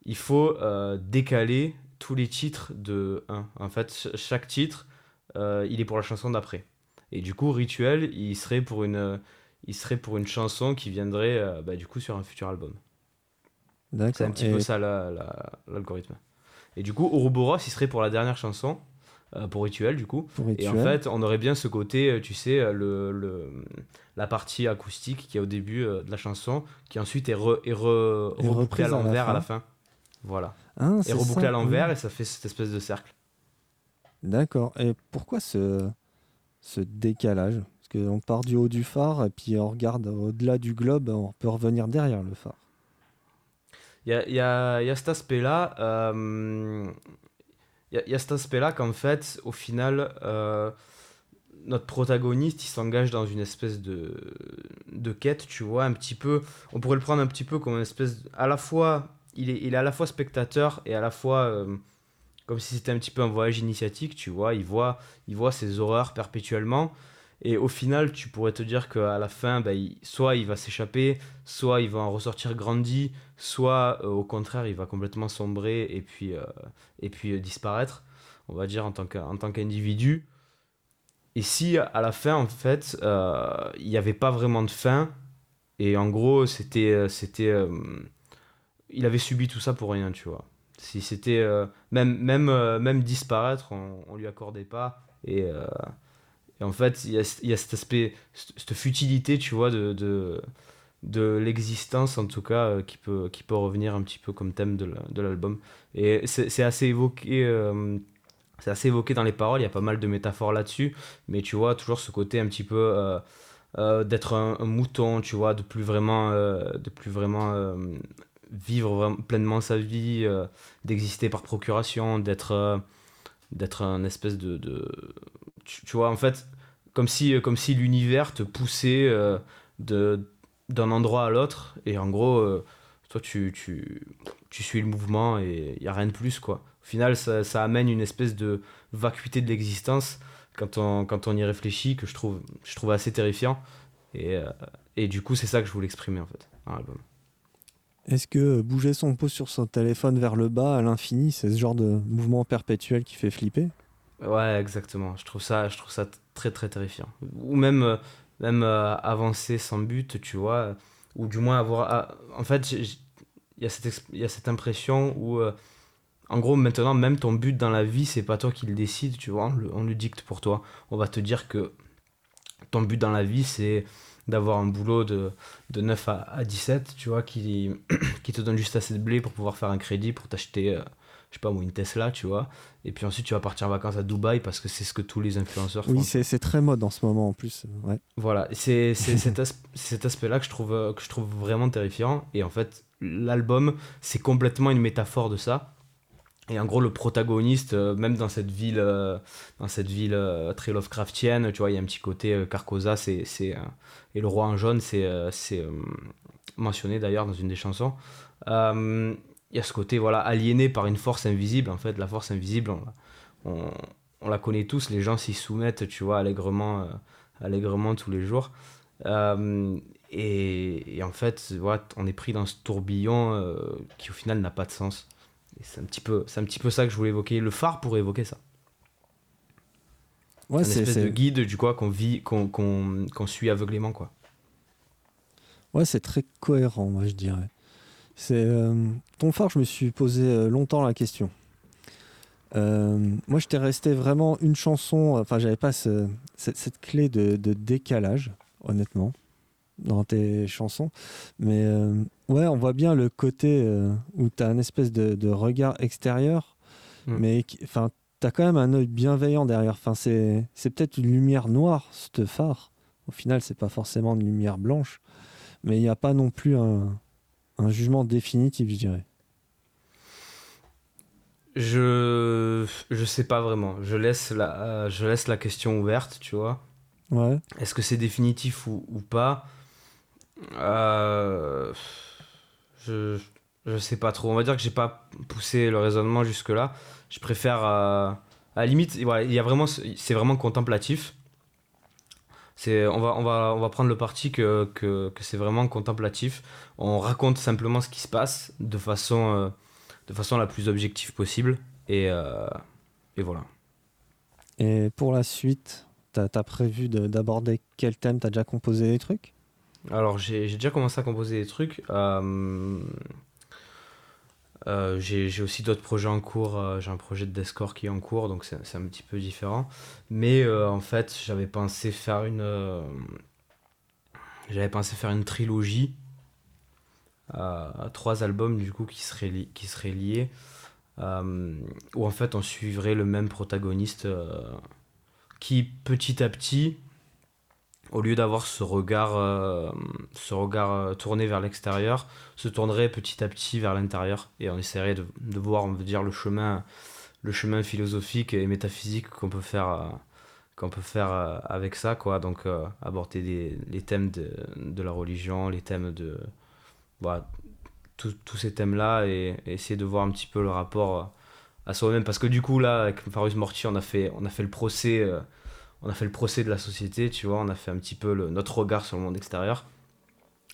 il faut euh, décaler tous les titres de 1. En fait, ch- chaque titre, euh, il est pour la chanson d'après. Et du coup, Rituel, il serait pour une, il serait pour une chanson qui viendrait euh, bah, du coup sur un futur album. C'est un petit Et- peu ça la- la- l'algorithme. Et du coup, Ouroboros, il serait pour la dernière chanson, euh, pour Rituel, du coup. pour Et en fait, on aurait bien ce côté, euh, tu sais, euh, le, le- la partie acoustique qui est au début euh, de la chanson, qui ensuite est, re- est re- reprise à l'envers à la fin. Voilà. Ah, Et ça, à l'envers et ça fait cette espèce de cercle. D'accord. Et pourquoi ce, ce décalage? Parce qu'on part du haut du phare et puis on regarde au-delà du globe, on peut revenir derrière le phare. Il y a, y a- y a cet aspect-là. euh, Il y, a, il y a cet aspect-là qu'en fait, au final, euh, notre protagoniste, il s'engage dans une espèce de, de quête, tu vois, un petit peu. On pourrait le prendre un petit peu comme une espèce. À la fois, il est, il est à la fois spectateur et à la fois. euh, comme si c'était un petit peu un voyage initiatique, tu vois. Il voit, il voit ses horreurs perpétuellement. Et au final, tu pourrais te dire qu'à la fin, ben, il- soit il va s'échapper, soit il va en ressortir grandi, soit euh, au contraire, il va complètement sombrer et puis, euh, et puis disparaître, on va dire, en tant qu'individu. Et si à la fin, en fait, il n'y avait pas vraiment de fin, et en gros, c'était. c'était il avait subi tout ça pour rien, tu vois. Si c'était. euh, même, même, euh, même disparaître, on, on lui accordait pas. Et, euh, en fait, il y y a cet aspect, cette futilité, tu vois, de, de, l'existence, en tout cas, qui, peut, qui peut revenir un petit peu comme thème de la- de l'album. Et c'est assez évoqué. c'est assez évoqué dans les paroles, il y a pas mal de métaphores là-dessus, mais tu vois, toujours ce côté un petit peu d'être un, un mouton, tu vois, de plus vraiment, de plus vraiment vivre pleinement sa vie, euh, d'exister par procuration, d'être euh, d'être un espèce de, tu, vois, en fait, comme si, comme si l'univers te poussait euh, de d'un endroit à l'autre, et en gros, euh, toi, tu, tu, tu suis le mouvement et il n'y a rien de plus, quoi. Au final, ça, ça amène une espèce de vacuité de l'existence quand on, quand on y réfléchit que je trouve, je trouve assez terrifiant. Et, euh, et du coup, c'est ça que je voulais exprimer en fait. Est-ce que bouger son pouce sur son téléphone vers le bas à l'infini, c'est ce genre de mouvement perpétuel qui fait flipper? Ouais, exactement. Je trouve ça, je trouve ça très très terrifiant. Ou même, euh, même euh, avancer sans but, tu vois, ou du moins avoir. ah, en fait, il y, a cette impression où, euh, en gros, maintenant, même ton but dans la vie, c'est pas toi qui le décide, tu vois, on le dicte pour toi. On va te dire que ton but dans la vie, c'est d'avoir un boulot de, de 9 à, à 17, tu vois, qui, qui te donne juste assez de blé pour pouvoir faire un crédit pour t'acheter, euh, je sais pas moi, une Tesla, tu vois. Et puis ensuite, tu vas partir en vacances à Dubaï parce que c'est ce que tous les influenceurs font. Oui, c'est très mode en ce moment en plus. Ouais. Voilà, c'est cet, as- cet aspect-là que je trouve euh, que je trouve vraiment terrifiant. Et en fait, l'album, c'est complètement une métaphore de ça. Et en gros, le protagoniste, euh, même dans cette ville, euh, dans cette ville euh, très Lovecraftienne, tu vois, il y a un petit côté euh, Carcosa, c'est c'est, et le roi en jaune, c'est c'est mentionné d'ailleurs dans une des chansons. Il y a ce côté voilà aliéné par une force invisible. En fait, la force invisible, on, on, la connaît tous. Les gens s'y soumettent, tu vois, allègrement, allègrement tous les jours. Et, et en fait, voilà, on est pris dans ce tourbillon qui au final n'a pas de sens. C'est un petit peu, c'est un petit peu ça que je voulais évoquer. Le phare pourrait évoquer ça. Ouais, c'est espèce de guide du quoi qu'on vit, qu'on suit aveuglément quoi. ouais, c'est très cohérent, moi je dirais. C'est euh, ton phare, je me suis posé euh, longtemps la question. Euh, moi, j'étais resté vraiment une chanson. Enfin, j'avais pas ce- cette, cette clé de, de décalage, honnêtement, dans tes chansons. Mais euh, ouais, on voit bien le côté euh, où tu as un espèce de, de regard extérieur, Mm. mais enfin, tu as quand même un œil bienveillant derrière. Enfin, c'est c'est peut-être une lumière noire, ce phare. Au final, c'est pas forcément une lumière blanche, mais il n'y a pas non plus un, un jugement définitif, je dirais. Je je sais pas vraiment. Je laisse la euh, je laisse la question ouverte, tu vois. Ouais. Est-ce que c'est définitif ou, ou pas? Euh, je, je sais pas trop. On va dire que j'ai pas poussé le raisonnement jusque-là. Je préfère. euh, à la limite, y a vraiment, ce- c'est vraiment contemplatif. C'est, on, va, on, va, on va prendre le parti que, que, que c'est vraiment contemplatif. On raconte simplement ce qui se passe de façon, euh, de façon la plus objective possible. Et, euh, et voilà. Et pour la suite, t'as as prévu de- d'aborder quel thème? T'as déjà composé des trucs? Alors, j'ai déjà commencé à composer des trucs. Euh, euh, j'ai aussi d'autres projets en cours. euh, J'ai un projet de Descore qui est en cours, donc c'est un petit peu différent. Mais en fait, j'avais pensé faire une. j'avais pensé faire une trilogie. trois albums du coup qui seraient, qui seraient liés. où en fait on suivrait le même protagoniste qui petit à petit au lieu d'avoir ce regard, euh, ce regard euh, tourné vers l'extérieur, se tournerait petit à petit vers l'intérieur et on essaierait de, de voir, on veut dire, le chemin, le chemin philosophique et métaphysique qu'on peut faire, euh, qu'on peut faire avec ça, quoi. Donc aborder des, les thèmes de, de la religion, les thèmes de, voilà, tous ces thèmes-là et, essayer de voir un petit peu le rapport à soi-même. Parce que du coup, là, avec Farus Morty, on a fait, on a fait le procès. On a fait le procès de la société, tu vois, on a fait un petit peu le- notre regard sur le monde extérieur.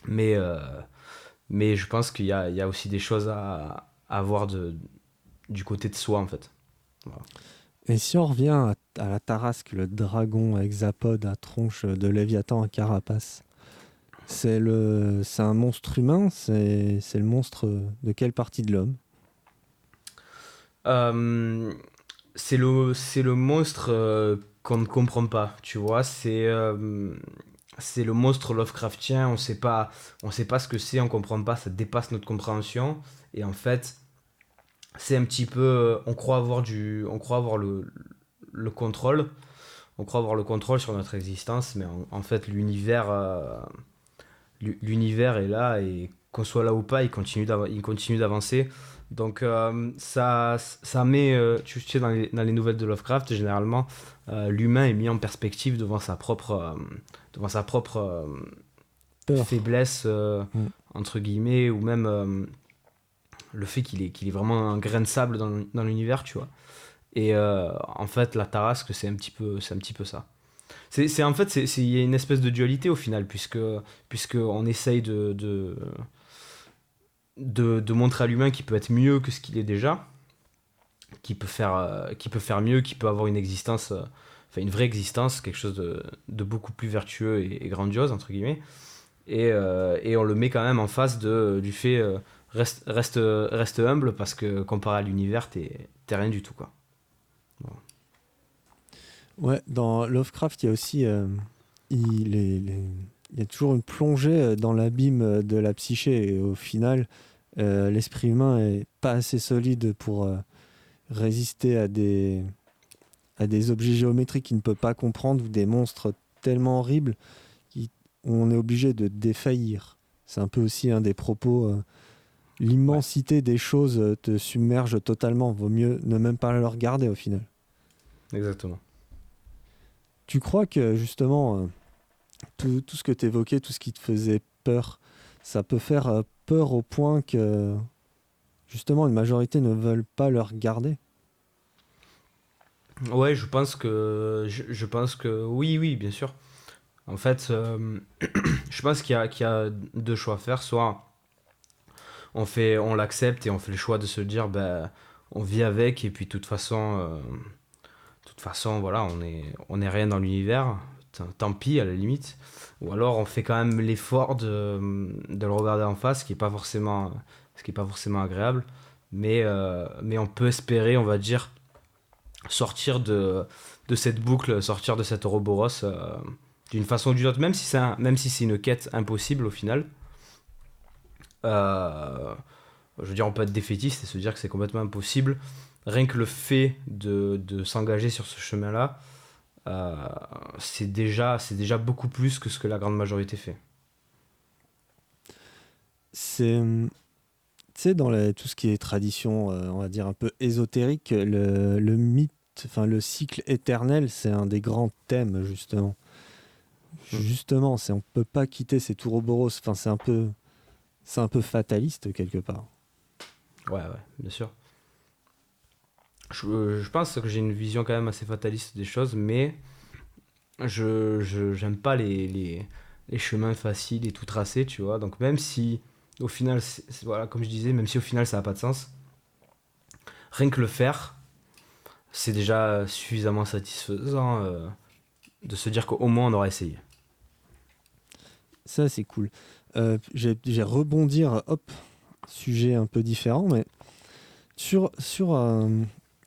Mais, euh, mais je pense qu'il y a, il y a aussi des choses à, à voir de, du côté de soi, en fait. Et si on revient à, à la Tarasque, le dragon hexapode à tronche de Léviathan à carapace, c'est le, c'est un monstre humain, c'est, c'est le monstre de quelle partie de l'homme? Euh, c'est le, c'est le monstre euh, qu'on ne comprend pas, tu vois. C'est, euh, c'est le monstre Lovecraftien. On sait pas, on sait pas ce que c'est, on comprend pas. Ça dépasse notre compréhension. Et en fait, c'est un petit peu, euh, on croit avoir du, on croit avoir le, le contrôle. On croit avoir le contrôle sur notre existence, mais en, fait, l'univers, euh, l'u- l'univers est là et qu'on soit là ou pas, il continue, d'avancer. Donc euh, ça, ça met, euh, tu sais, dans les, dans les nouvelles de Lovecraft, généralement, euh, l'humain est mis en perspective devant sa propre, devant sa propre faiblesse, Mm. entre guillemets, ou même le fait qu'il est, qu'il est vraiment un grain de sable dans, dans l'univers, tu vois. Et en fait, la Tarasque, c'est un petit peu, c'est un petit peu ça. C'est, c'est- en fait, il y a une espèce de dualité au final, puisque, puisque on essaye de, de, de, de montrer à l'humain qu'il peut être mieux que ce qu'il est déjà, qui peut faire, euh, peut faire mieux, qui peut avoir une existence, euh, enfin une vraie existence, quelque chose de, de beaucoup plus vertueux et, grandiose entre guillemets. Et, euh, et on le met quand même en face de, du fait reste, reste, reste humble parce que comparé à l'univers, t'es, rien du tout quoi. Ouais, dans Lovecraft, il y a aussi. il, est- il il y a toujours une plongée dans l'abîme de la psyché. Et au final, euh, l'esprit humain est pas assez solide pour euh, résister à des, à des objets géométriques qu'il ne peut pas comprendre ou des monstres tellement horribles qu'on est obligé de défaillir. C'est un peu aussi un des propos. euh, L'immensité des choses te submerge totalement. Vaut mieux ne même pas le regarder au final. Exactement. Tu crois que justement, tout, tout ce que tu évoquais, tout ce qui te faisait peur, ça peut faire peur au point que justement une majorité ne veulent pas le regarder Ouais, je pense que je, pense que oui, oui, bien sûr. En fait, euh, je pense qu'il y qu'il y a deux choix à faire. Soit on fait, on l'accepte et on fait le choix de se dire, ben, on vit avec et puis de toute façon, euh, toute façon, voilà, on est, on est rien dans l'univers. Tant, pis à la limite. Ou alors on fait quand même l'effort de, de le regarder en face, ce qui est pas forcément, pas forcément agréable. Mais, euh, mais on peut espérer, on va dire, sortir de, de cette boucle, sortir de cette Ouroboros euh, d'une façon ou d'une autre, même si c'est si une quête impossible au final. Euh, je veux dire, on peut être défaitiste et se dire que c'est complètement impossible. Rien que le fait de, de s'engager sur ce chemin-là, c'est déjà, c'est déjà beaucoup plus que ce que la grande majorité fait. C'est. hum, Tu sais, dans la- tout ce qui est tradition, euh, on va dire un peu ésotérique, le, le mythe, enfin le cycle éternel, c'est un des grands thèmes, justement. Mm. Justement, c'est on peut pas quitter ces Ouroboros. Enfin, c'est un peu. C'est un peu fataliste, quelque part. Ouais, ouais, bien sûr. Je, je pense que j'ai une vision quand même assez fataliste des choses, mais je j'aime pas les, les, les chemins faciles et tout tracés, tu vois. Donc même si au final, voilà, comme je disais, même si au final ça n'a pas de sens, rien que le faire, c'est déjà suffisamment satisfaisant euh, de se dire qu'au moins on aura essayé. Ça, c'est cool. Euh, j'ai rebondir, hop, sujet un peu différent, mais sur, sur euh,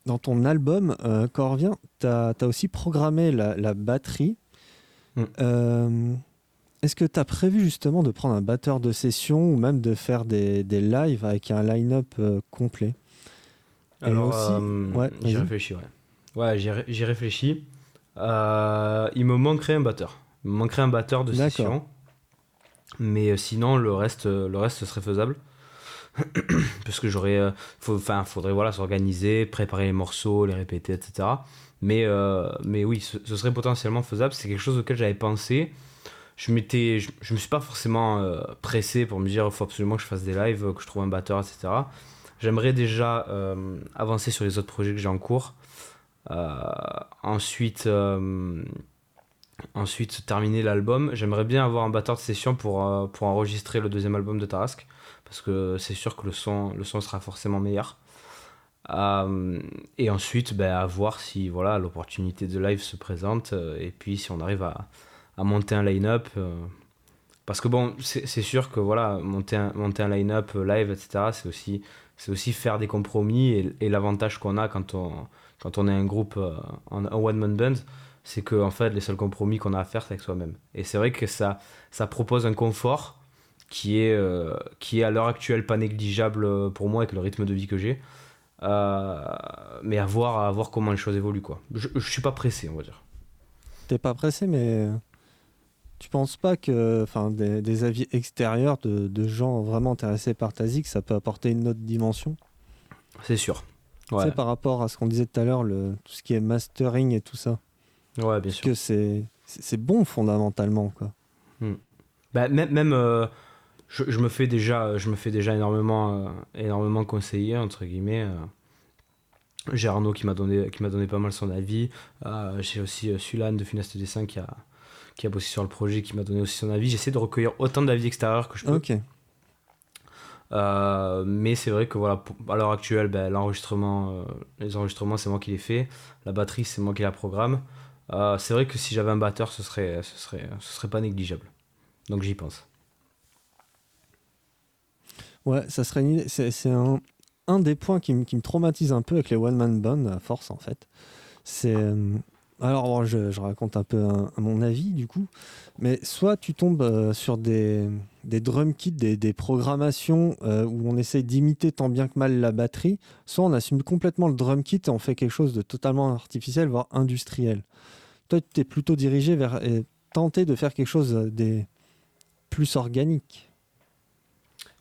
dans ton album, euh, quand on revient, tu as, aussi programmé la, la batterie. Mm. Euh, Est-ce que tu as prévu justement de prendre un batteur de session ou même de faire des, des lives avec un line-up euh, complet? Et Alors, aussi- euh, ouais, j'y réfléchis, ouais. Ouais, j'y ré- j'y réfléchis. Il me manquerait un batteur. Il me manquerait un batteur de session. Mais sinon, le reste, le reste serait faisable. Parce que j'aurais. euh, Enfin, faudrait voilà, s'organiser, préparer les morceaux, les répéter, etc. Mais, euh, mais oui, ce, serait potentiellement faisable. C'est quelque chose auquel j'avais pensé. Je, m'étais, je, me suis pas forcément euh, pressé pour me dire il faut absolument que je fasse des lives, que je trouve un batteur, etc j'aimerais déjà avancer sur les autres projets que j'ai en cours. Ensuite, ensuite, terminer l'album. J'aimerais bien avoir un batteur de session pour, pour enregistrer le deuxième album de Tarasque. Parce que c'est sûr que le son, le son sera forcément meilleur. Euh, et ensuite, ben, à voir si voilà l'opportunité de live se présente euh, et puis si on arrive à, à monter un line-up. euh, parce que bon, c'est sûr que voilà, monter un, monter un line-up live, etc., c'est aussi, aussi faire des compromis. Et, l'avantage qu'on a quand on, quand on est un groupe, en- one-man band, c'est que en fait, les seuls compromis qu'on a à faire, c'est avec soi-même. Et c'est vrai que ça, ça propose un confort qui est, euh, qui est à l'heure actuelle pas négligeable euh, pour moi avec le rythme de vie que j'ai. Euh, mais à voir, à voir comment les choses évoluent. Quoi. Je, je suis pas pressé, on va dire. T'es pas pressé, mais tu penses pas que des, des avis extérieurs de, de gens vraiment intéressés par ta zik, ça peut apporter une autre dimension? C'est sûr. Tu sais, par rapport à ce qu'on disait tout à l'heure, tout ce qui est mastering et tout ça. ouais bien Parce sûr. que c'est bon fondamentalement. Quoi. Bah, même même euh, je, je me fais déjà, je me fais déjà énormément, euh, énormément conseiller, entre guillemets. euh. J'ai Arnaud qui m'a donné, qui m'a donné pas mal son avis. Euh, J'ai aussi Sulan de Funeste Dessin qui a, qui a bossé sur le projet, qui m'a donné aussi son avis. J'essaie de recueillir autant d'avis extérieurs que je peux. Ok. Euh, mais c'est vrai que voilà, pour- à l'heure actuelle, ben, l'enregistrement, euh, les enregistrements, c'est moi qui les fais. La batterie, c'est moi qui la programme. Euh, c'est vrai que si j'avais un batteur, ce serait, ce serait, ce serait pas négligeable. Donc j'y pense. Ouais, ça serait une. C'est un, un des points qui, me- traumatise un peu avec les one-man band, à force en fait. C'est. euh, alors, bon, je, je raconte un peu à mon avis du coup. Mais soit tu tombes euh, sur des, des drum kits, des, des programmations euh, où on essaye d'imiter tant bien que mal la batterie, soit on assume complètement le drum kit et on fait quelque chose de totalement artificiel, voire industriel. Toi, tu es plutôt dirigé vers et tenter de faire quelque chose des plus organique.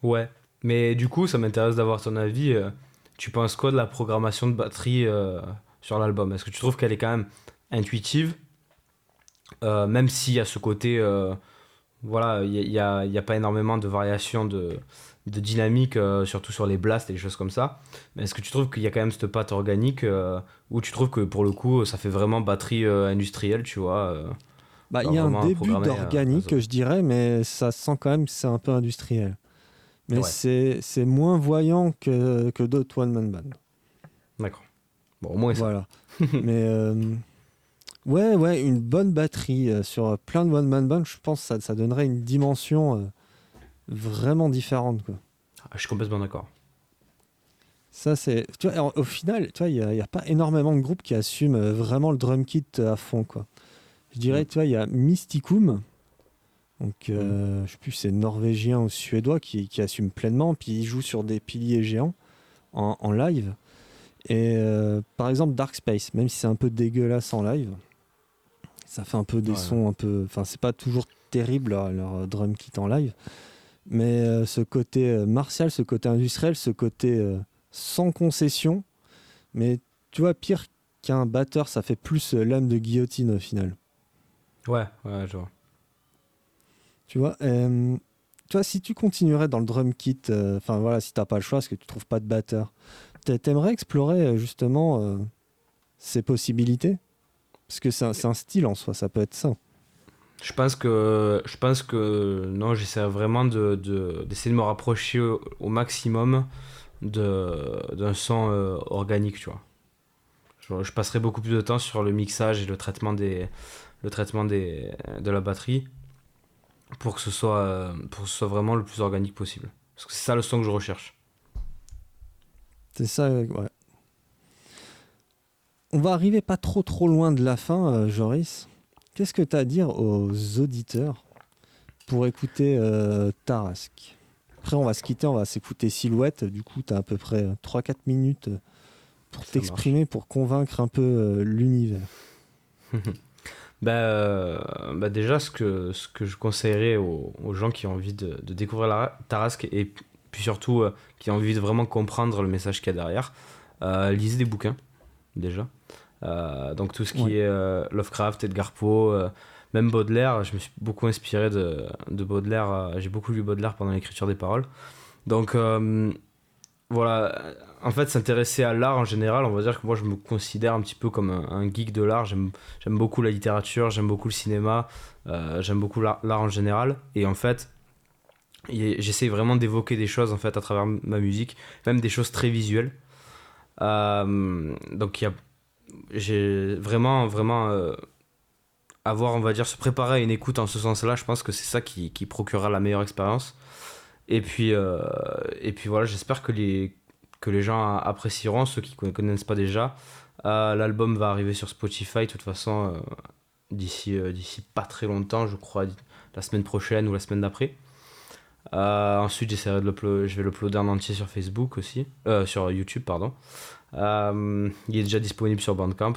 Ouais, mais du coup, ça m'intéresse d'avoir ton avis. euh, Tu penses quoi de la programmation de batterie euh, sur l'album? Est-ce que tu trouves qu'elle est quand même intuitive? Euh, Même s'il y a ce côté. euh, voilà, il n'y a, y a pas énormément de variations de, de dynamique, surtout sur les blasts et les choses comme ça. Mais est-ce que tu trouves qu'il y a quand même cette patte organique ou tu trouves que pour le coup, ça fait vraiment batterie industrielle, tu vois Bah, il y a un début d'organique, je dirais, mais ça sent quand même que c'est un peu industriel. Mais Ouais. c'est moins voyant que, que d'autres one-man band. D'accord. Bon, au moins ça. Voilà. mais euh, ouais, ouais, une bonne batterie euh, sur plein de one-man band, je pense que ça, ça donnerait une dimension euh, vraiment différente. Quoi. Ah, Je suis complètement d'accord. Ça, c'est. Au final, tu vois, il n'y a, y a pas énormément de groupes qui assument euh, vraiment le drum kit euh, à fond, quoi. Je dirais, Mm. tu vois, il y a Mysticum, donc euh, je sais plus, c'est norvégien ou suédois qui, qui assume pleinement, puis ils jouent sur des piliers géants en, en live. Et euh, par exemple, Dark Space, même si c'est un peu dégueulasse en live, ça fait un peu des Ouais. sons un peu. Enfin, c'est pas toujours terrible leur, leur drum kit en live, mais euh, ce côté euh, martial, ce côté industriel, ce côté sans concession, mais tu vois, pire qu'un batteur, ça fait plus lame de guillotine au final. Ouais, ouais, je vois. Tu vois, euh, tu vois, si tu continuerais dans le drum kit, euh, enfin voilà, si t'as pas le choix, parce que tu trouves pas de batteur, t'a- t'aimerais explorer euh, justement euh, ces possibilités? Parce que c'est un, style en soi, ça peut être ça. Je pense que, je pense que non, j'essaie vraiment de, de- d'essayer de me rapprocher au, au maximum de, d'un son euh, organique, tu vois. Je, je passerai beaucoup plus de temps sur le mixage et le traitement, des, le traitement des, de la batterie pour que, ce soit, euh, pour que ce soit vraiment le plus organique possible. Parce que c'est ça le son que je recherche. C'est ça, ouais. On va arriver pas trop trop loin de la fin, euh, Joris. Qu'est-ce que tu as à dire aux auditeurs pour écouter euh, Tarasque Après, on va se quitter, on va s'écouter Silhouette. Du coup, tu as à peu près 3-4 minutes pour t'exprimer, pour convaincre un peu euh, l'univers. Bah, euh, bah déjà, ce que, ce que je conseillerais aux, aux gens qui ont envie de, de découvrir la Tarasque et puis surtout euh, qui ont envie de vraiment comprendre le message qu'il y a derrière, euh, lisez des bouquins, déjà. Donc tout ce qui Ouais. est Lovecraft, Edgar Poe, même Baudelaire, je me suis beaucoup inspiré de, de Baudelaire, j'ai beaucoup lu Baudelaire pendant l'écriture des paroles. Donc voilà, en fait, s'intéresser à l'art en général, on va dire que moi je me considère un petit peu comme un, geek de l'art. J'aime beaucoup la littérature, j'aime beaucoup le cinéma, euh, j'aime beaucoup l'art en général. Et en fait, j'essaie vraiment d'évoquer des choses en fait à travers ma musique, même des choses très visuelles. Euh, donc j'ai vraiment, vraiment euh, avoir, on va dire, se préparer à une écoute en ce sens-là. Je pense que c'est ça qui, qui procurera la meilleure expérience. Et puis, euh, et puis voilà, j'espère que les, que les gens apprécieront, ceux qui ne connaissent pas déjà. Euh, L'album va arriver sur Spotify, de toute façon, euh, d'ici euh, d'ici pas très longtemps, je crois, la semaine prochaine ou la semaine d'après. Ensuite, j'essaierai de je vais l'uploader en entier sur Facebook aussi, sur YouTube, pardon. Il est déjà disponible sur Bandcamp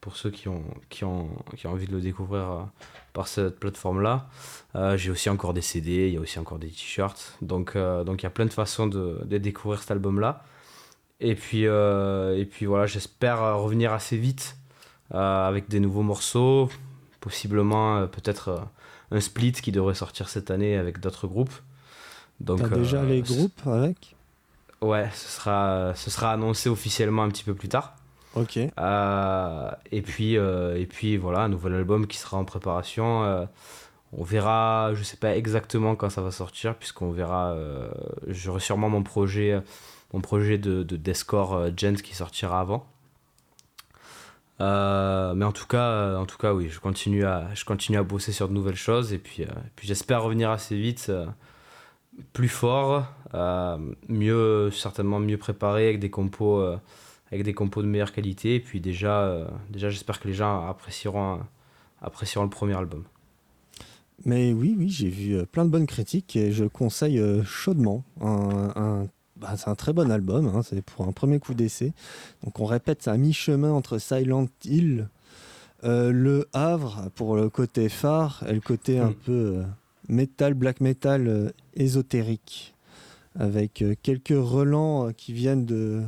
pour ceux qui ont, envie de le découvrir par cette plateforme-là. Euh, J'ai aussi encore des CD, il y a aussi encore des t-shirts. Donc, euh, donc il y a plein de façons de, de découvrir cet album-là. Et puis, euh, et puis voilà, j'espère revenir assez vite avec des nouveaux morceaux, possiblement peut-être un split qui devrait sortir cette année avec d'autres groupes. Donc, T'as déjà les groupes avec? Ouais, ce sera, ce sera annoncé officiellement un petit peu plus tard. Ok. Euh, et, puis, euh, et puis voilà, un nouvel album qui sera en préparation. euh, on verra, je sais pas exactement quand ça va sortir, puisqu'on verra. J'aurai sûrement mon projet, mon projet de, de Deathcore euh, Gent qui sortira avant. Mais en tout cas, en tout cas, oui, je continue à, je continue à bosser sur de nouvelles choses et puis, euh, puis j'espère revenir assez vite, plus fort, mieux, certainement mieux préparé avec des compos, avec des compos de meilleure qualité. Et puis déjà, euh, déjà, j'espère que les gens apprécieront, apprécieront le premier album. Mais oui, oui, j'ai vu euh, plein de bonnes critiques et je conseille euh, chaudement. Un, un- bah, c'est un très bon album, hein, c'est pour un premier coup d'essai. Donc on répète, c'est à mi-chemin entre Silent Hill, euh, Le Havre pour le côté phare et le côté un peu euh, metal, black metal euh, ésotérique, avec quelques relents qui viennent de,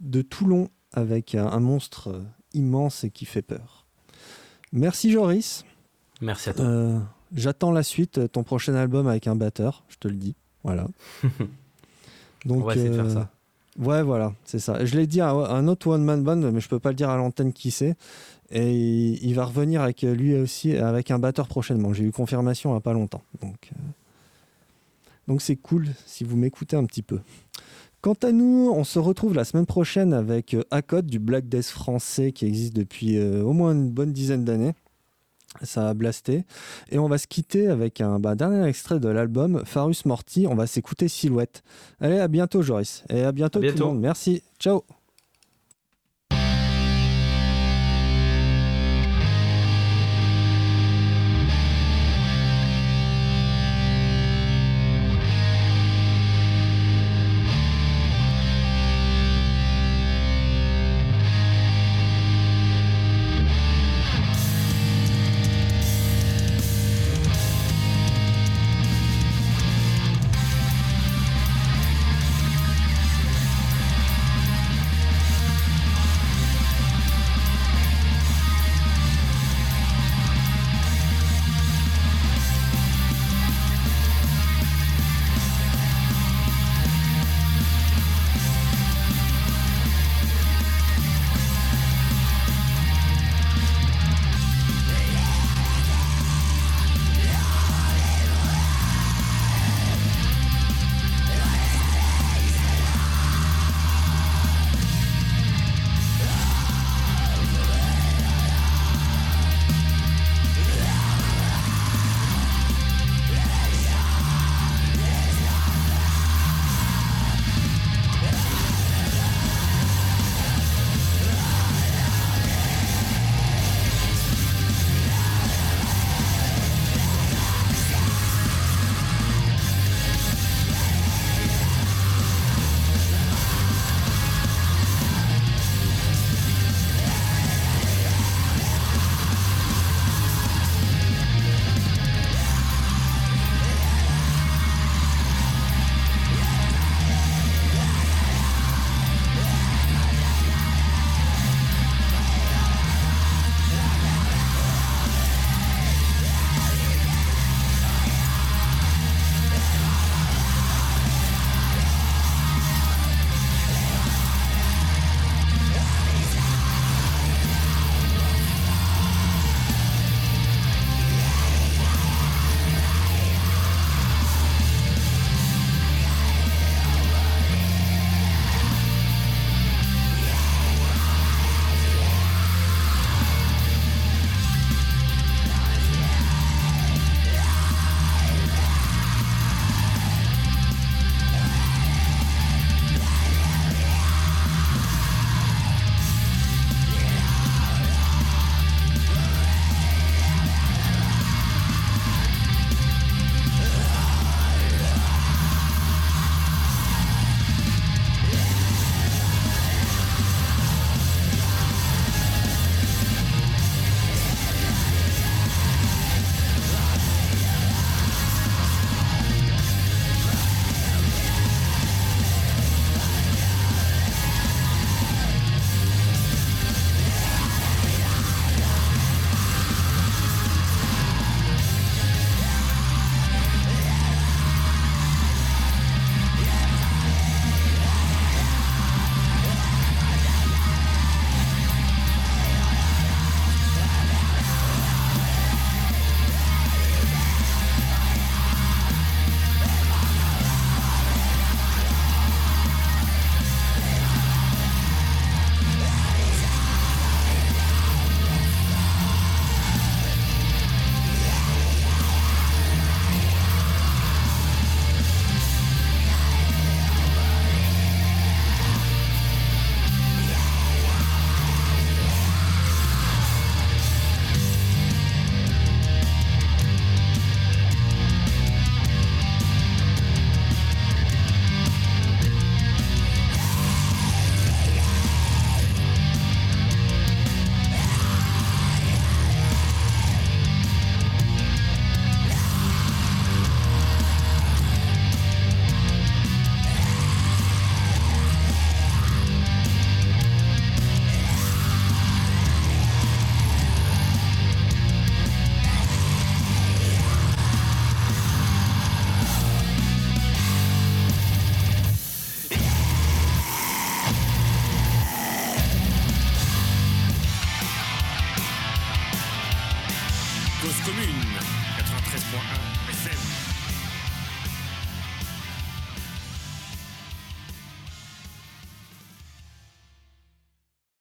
de Toulon, avec un, un monstre euh, immense et qui fait peur. Merci Joris. Merci à toi. Euh, J'attends la suite, ton prochain album avec un batteur, je te le dis. Voilà. Donc, On va essayer de faire euh, ça. Ouais, voilà, c'est ça. Je l'ai dit à un autre One Man Band, mais je peux pas le dire à l'antenne qui c'est. Et il, va revenir avec euh, lui aussi, avec un batteur prochainement. J'ai eu confirmation il n'y a pas longtemps. Donc, euh, donc c'est cool si vous m'écoutez un petit peu. Quant à nous, on se retrouve la semaine prochaine avec euh, Acode du Black Death français qui existe depuis euh, au moins une bonne dizaine d'années. Ça a blasté. Et on va se quitter avec un bah, dernier extrait de l'album Farus Morty. On va s'écouter Silhouette. Allez, à bientôt, Joris. Et à bientôt, À tout le monde. Merci. Ciao.